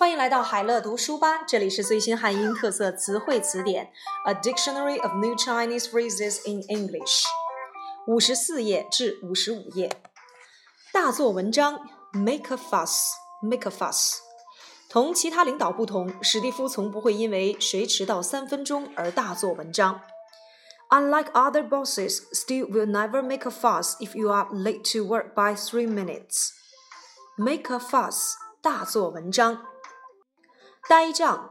欢迎来到海乐读书吧，这里是最新汉英特色词汇词典，A Dictionary of New Chinese Phrases in English，五十四页至五十五页。大做文章，make a fuss，make a fuss。同其他领导不同，史蒂夫从不会因为谁迟到三分钟而大做文章。Unlike other bosses, Steve will never make a fuss if you are late to work by three minutes. Make a fuss，大做文章。 呆账，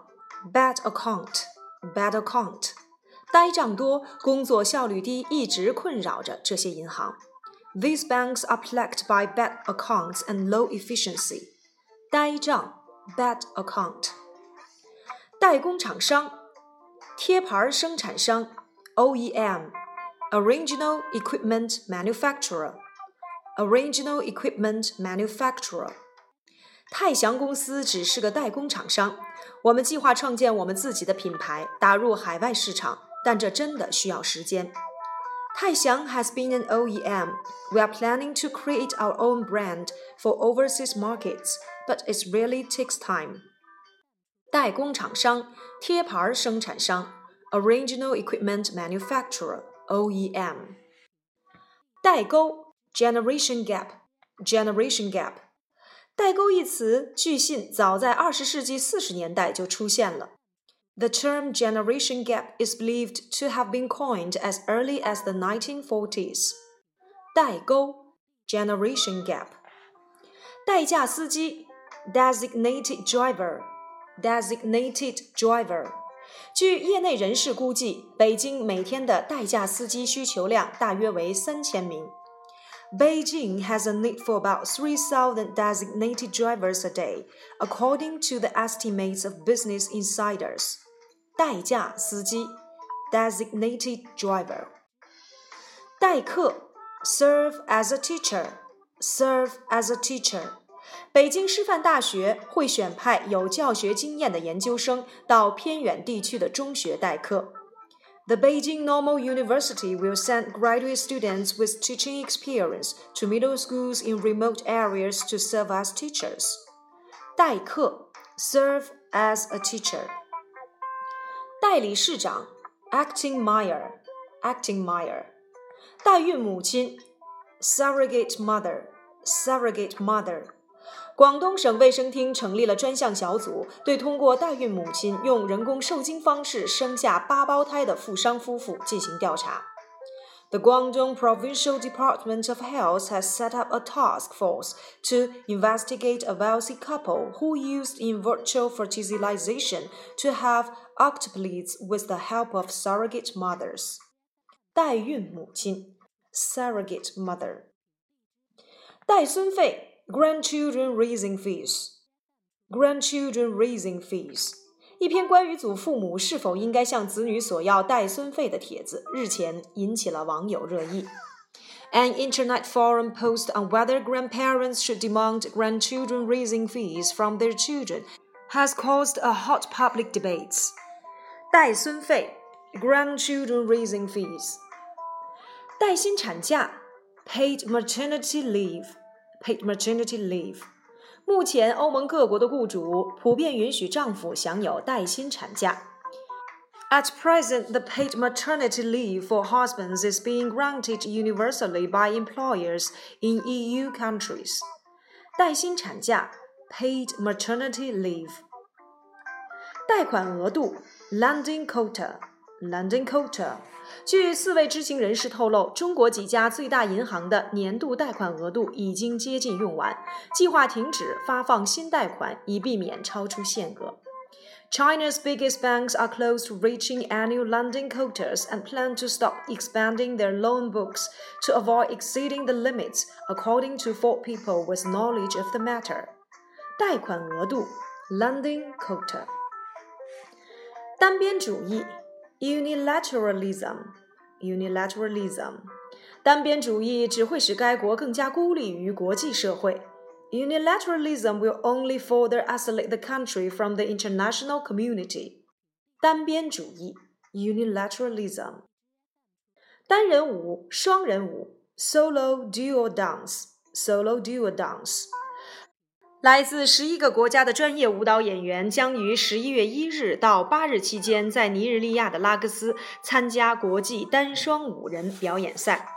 bad account，bad account，呆账多，工作效率低，一直困扰着这些银行。These banks are plagued by bad accounts and low efficiency。呆账，bad account。代工厂商，贴牌生产商，OEM，original equipment manufacturer，original equipment manufacturer。 泰祥公司只是个代工厂商，我们计划创建我们自己的品牌，打入海外市场，但这真的需要时间。泰祥 has been an OEM. We are planning to create our own brand for overseas markets, but it really takes time. 代工厂商、贴牌生产商 （Original Equipment Manufacturer, OEM）。代沟 （Generation Gap），Generation Gap。 代沟一词，据信早在二十世纪四十年代就出现了。The term generation gap is believed to have been coined as early as the 1940s. 代沟 generation gap. 代驾司机 designated driver designated driver. 据业内人士估计，北京每天的代驾司机需求量大约为三千名。 Beijing has a need for about 3,000 designated drivers a day, according to the estimates of business insiders. 代驾司机 designated driver. 代课 serve as a teacher serve as a teacher. 北京师范大学会选派有教学经验的研究生到偏远地区的中学代课。 the Beijing Normal University will send graduate students with teaching experience to middle schools in remote areas to serve as teachers. 代课 serve as a teacher. 代理市长 acting mayor acting mayor. 代孕母亲 surrogate mother surrogate mother. 广东省卫生厅成立了专项小组，对通过代孕母亲用人工受精方式生下八胞胎的富商夫妇进行调查。The Guangdong Provincial Department of Health has set up a task force to investigate a wealthy couple who used in virtual fertilization to have octuplets with the help of surrogate mothers. 代孕母亲，surrogate mother。带孙费 Grandchildren raising fees. Grandchildren raising fees. 一篇关于祖父母是否应该向子女索要带孙费的帖子，日前引起了网友热议。An internet forum post on whether grandparents should demand grandchildren raising fees from their children has caused a hot public debate. 带孙费 grandchildren raising fees. 带薪产假 paid maternity leave paid maternity leave。目前，欧盟各国的雇主普遍允许丈夫享有带薪产假。At present, the paid maternity leave for husbands is being granted universally by employers in EU countries. 带薪产假 paid maternity leave. 贷款额度 lending quota lending quota。据四位知情人士透露，中国几家最大银行的年度贷款额度已经接近用完，计划停止发放新贷款，以避免超出限额。China's biggest banks are close to reaching annual lending quotas and plan to stop expanding their loan books to avoid exceeding the limits, according to four people with knowledge of the matter. 贷款额度 （lending quota）。单边主义 Unilateralism, unilateralism，单边主义只会使该国更加孤立于国际社会。Unilateralism will only further isolate the country from the international community. 单边主义 unilateralism。单人舞、双人舞 solo duo dance, solo duo dance。 来自十一个国家的专业舞蹈演员将于十一月一日到八日期间在尼日利亚的拉各斯参加国际单双五人表演赛。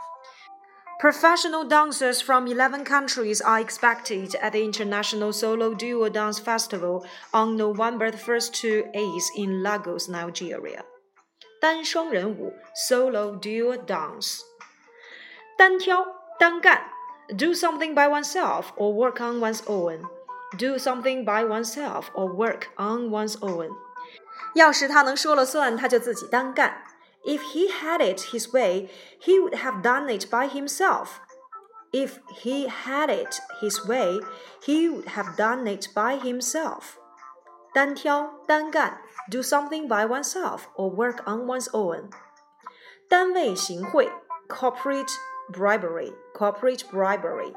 Professional dancers from 11 countries are expected at the International Solo Duo Dance Festival on November 1st to 8th in Lagos, Nigeria. 单双人舞 （Solo Duo Dance），单挑、单干 （Do something by oneself or work on one's own）。 do something by oneself or work on one's own。要是他能说了算，他就自己单干。If he had it his way, he would have done it by himself. If he had it his way, he would have done it by himself. 单挑、单干，do something by oneself or work on one's own。单位行贿，corporate bribery, corporate bribery。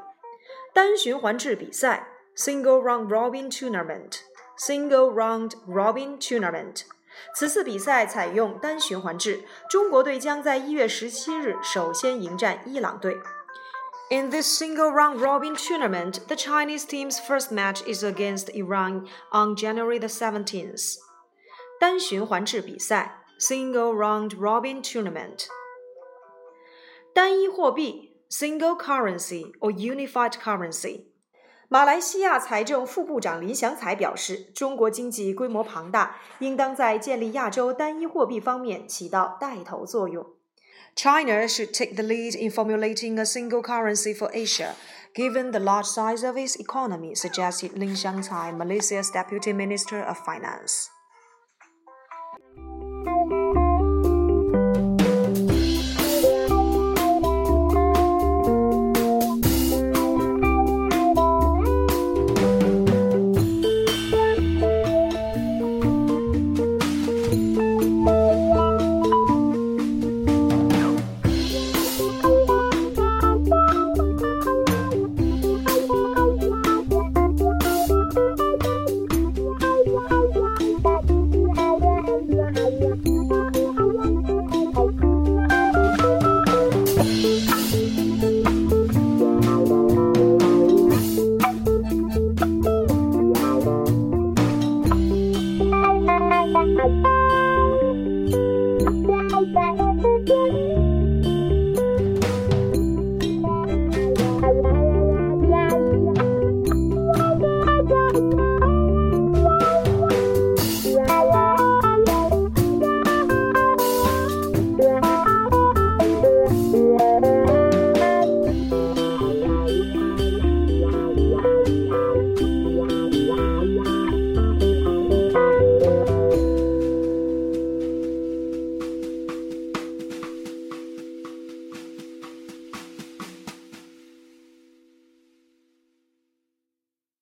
单循环制比赛 Single round robin tournament, single round robin tournament。此次比赛采用单循环制，中国队将在一月十七日首先迎战伊朗队。In this single round robin tournament, the Chinese team's first match is against Iran on January the 17th. 单循环制比赛 single round robin tournament. 单一货币 single currency or unified currency. 马来西亚财政副部长林祥才表示，中国经济规模庞大，应当在建立亚洲单一货币方面起到带头作用。China should take the lead in formulating a single currency for Asia, given the large size of its economy, suggested Lin Xiangcai, Malaysia's Deputy Minister of Finance.